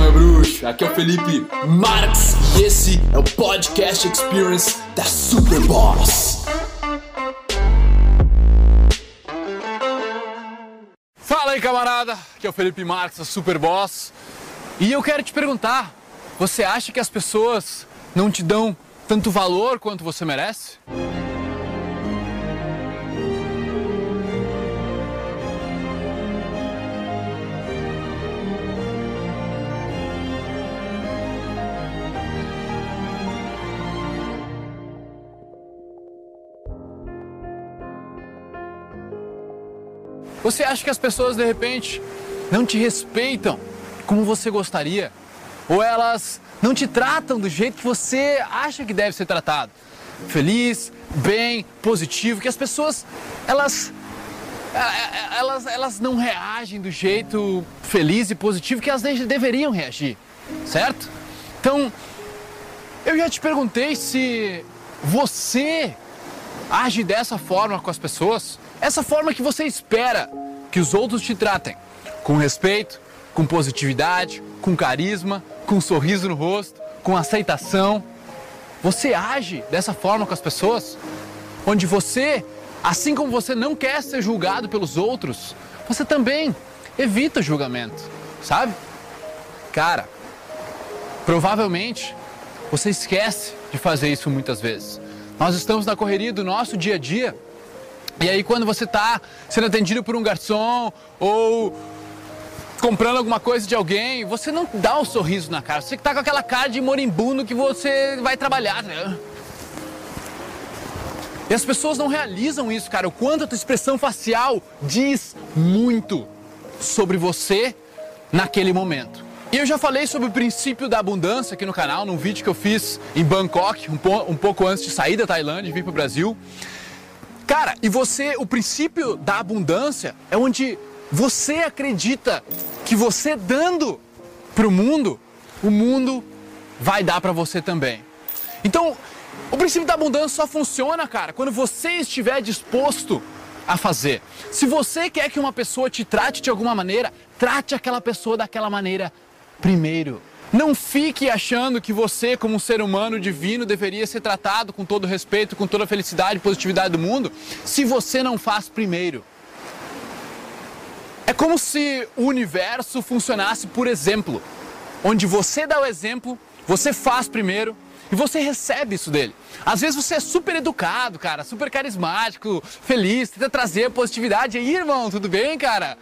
meu bruxo! Aqui é o Felipe Marx e esse é o Podcast Experience da Superboss. Fala aí, camarada! Aqui é o Felipe Marx, da Superboss. E eu quero te perguntar: você acha que as pessoas não te dão tanto valor quanto você merece? Você acha que as pessoas de repente não te respeitam como você gostaria? Ou elas não te tratam do jeito que você acha que deve ser tratado? Feliz, bem, positivo, que as pessoas elas é, é, elas, elas não reagem do jeito feliz e positivo que elas deveriam reagir, certo? Então, eu já te perguntei se você age dessa forma com as pessoas. Essa forma que você espera que os outros te tratem, com respeito, com positividade, com carisma, com um sorriso no rosto, com aceitação. Você age dessa forma com as pessoas? Onde você, assim como você não quer ser julgado pelos outros, você também evita julgamento, sabe? Cara, provavelmente você esquece de fazer isso muitas vezes. Nós estamos na correria do nosso dia a dia e aí quando você está sendo atendido por um garçom ou comprando alguma coisa de alguém, você não dá um sorriso na cara. Você está com aquela cara de moribundo que você vai trabalhar, né? E as pessoas não realizam isso, cara. O quanto a tua expressão facial diz muito sobre você naquele momento. E eu já falei sobre o princípio da abundância aqui no canal, num vídeo que eu fiz em Bangkok, um, po um pouco antes de sair da Tailândia e vir para o Brasil. Cara, e você, o princípio da abundância é onde você acredita que você dando para o mundo, o mundo vai dar para você também. Então, o princípio da abundância só funciona, cara, quando você estiver disposto a fazer. Se você quer que uma pessoa te trate de alguma maneira, trate aquela pessoa daquela maneira primeiro. Não fique achando que você, como um ser humano divino, deveria ser tratado com todo respeito, com toda a felicidade e positividade do mundo, se você não faz primeiro. É como se o universo funcionasse por exemplo, onde você dá o exemplo, você faz primeiro e você recebe isso dele. Às vezes você é super educado, cara, super carismático, feliz, tenta trazer positividade. E aí, irmão, tudo bem, cara?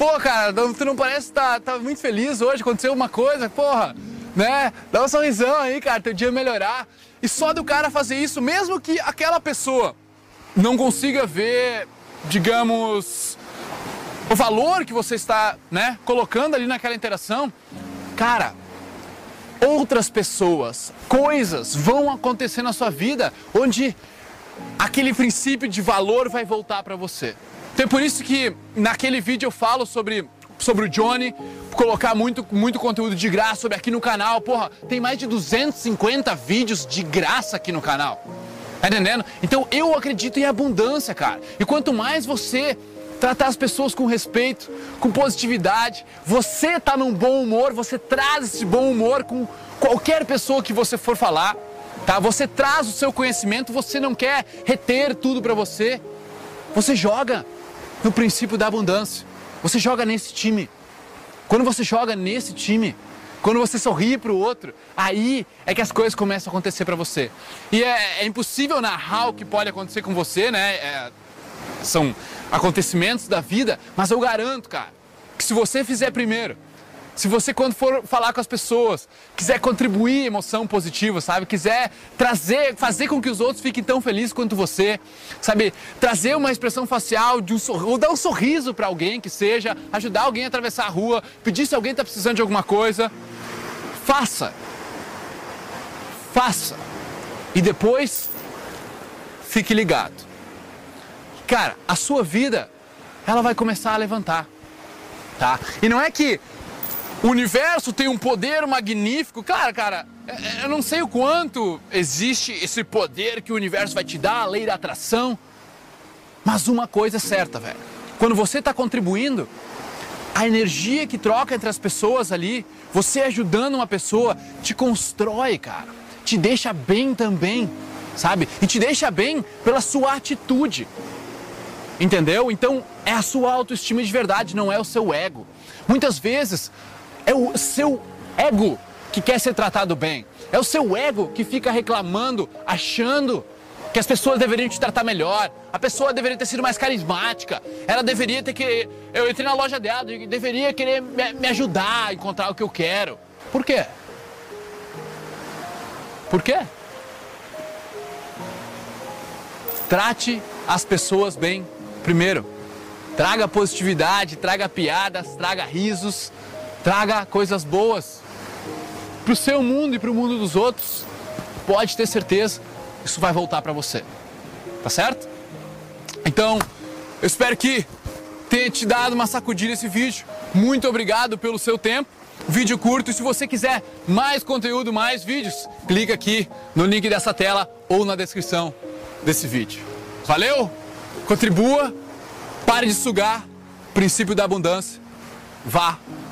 Pô, cara, tu não parece estar tá, tá muito feliz hoje, aconteceu uma coisa, porra, né? Dá um sorrisão aí, cara, teu dia melhorar. E só do cara fazer isso, mesmo que aquela pessoa não consiga ver, digamos, o valor que você está, né, colocando ali naquela interação, cara, outras pessoas, coisas vão acontecer na sua vida onde aquele princípio de valor vai voltar para você. Então é por isso que naquele vídeo eu falo sobre, sobre o Johnny, colocar muito, muito conteúdo de graça sobre aqui no canal. Porra, tem mais de 250 vídeos de graça aqui no canal. Tá entendendo? Então eu acredito em abundância, cara. E quanto mais você tratar as pessoas com respeito, com positividade, você tá num bom humor, você traz esse bom humor com qualquer pessoa que você for falar, tá? Você traz o seu conhecimento, você não quer reter tudo para você. Você joga no princípio da abundância. Você joga nesse time. Quando você joga nesse time, quando você sorri para o outro, aí é que as coisas começam a acontecer para você. E é, é, impossível narrar o que pode acontecer com você, né? É, são acontecimentos da vida, mas eu garanto, cara, que se você fizer primeiro, se você, quando for falar com as pessoas, quiser contribuir emoção positiva, sabe? Quiser trazer, fazer com que os outros fiquem tão felizes quanto você, sabe? Trazer uma expressão facial, de um ou dar um sorriso para alguém que seja, ajudar alguém a atravessar a rua, pedir se alguém está precisando de alguma coisa. Faça. Faça. E depois, fique ligado. Cara, a sua vida, ela vai começar a levantar. Tá? E não é que o universo tem um poder magnífico. Claro, cara, é, é, eu não sei o quanto existe esse poder que o universo vai te dar, a lei da atração. Mas uma coisa é certa, velho. Quando você está contribuindo, a energia que troca entre as pessoas ali, você ajudando uma pessoa, te constrói, cara. Te deixa bem também, sabe? E te deixa bem pela sua atitude. Entendeu? Então é a sua autoestima de verdade, não é o seu ego. Muitas vezes é o seu ego que quer ser tratado bem. É o seu ego que fica reclamando, achando que as pessoas deveriam te tratar melhor, a pessoa deveria ter sido mais carismática, ela deveria ter que. Eu entrei na loja dela e deveria querer me, ajudar a encontrar o que eu quero. Por quê? Por quê? Trate as pessoas bem primeiro. Traga positividade, traga piadas, traga risos, traga coisas boas para o seu mundo e para o mundo dos outros. Pode ter certeza isso vai voltar para você. Tá certo? Então, eu espero que tenha te dado uma sacudida esse vídeo. Muito obrigado pelo seu tempo. Vídeo curto e se você quiser mais conteúdo, mais vídeos, clica aqui no link dessa tela ou na descrição desse vídeo. Valeu? Contribua, pare de sugar, princípio da abundância. Vá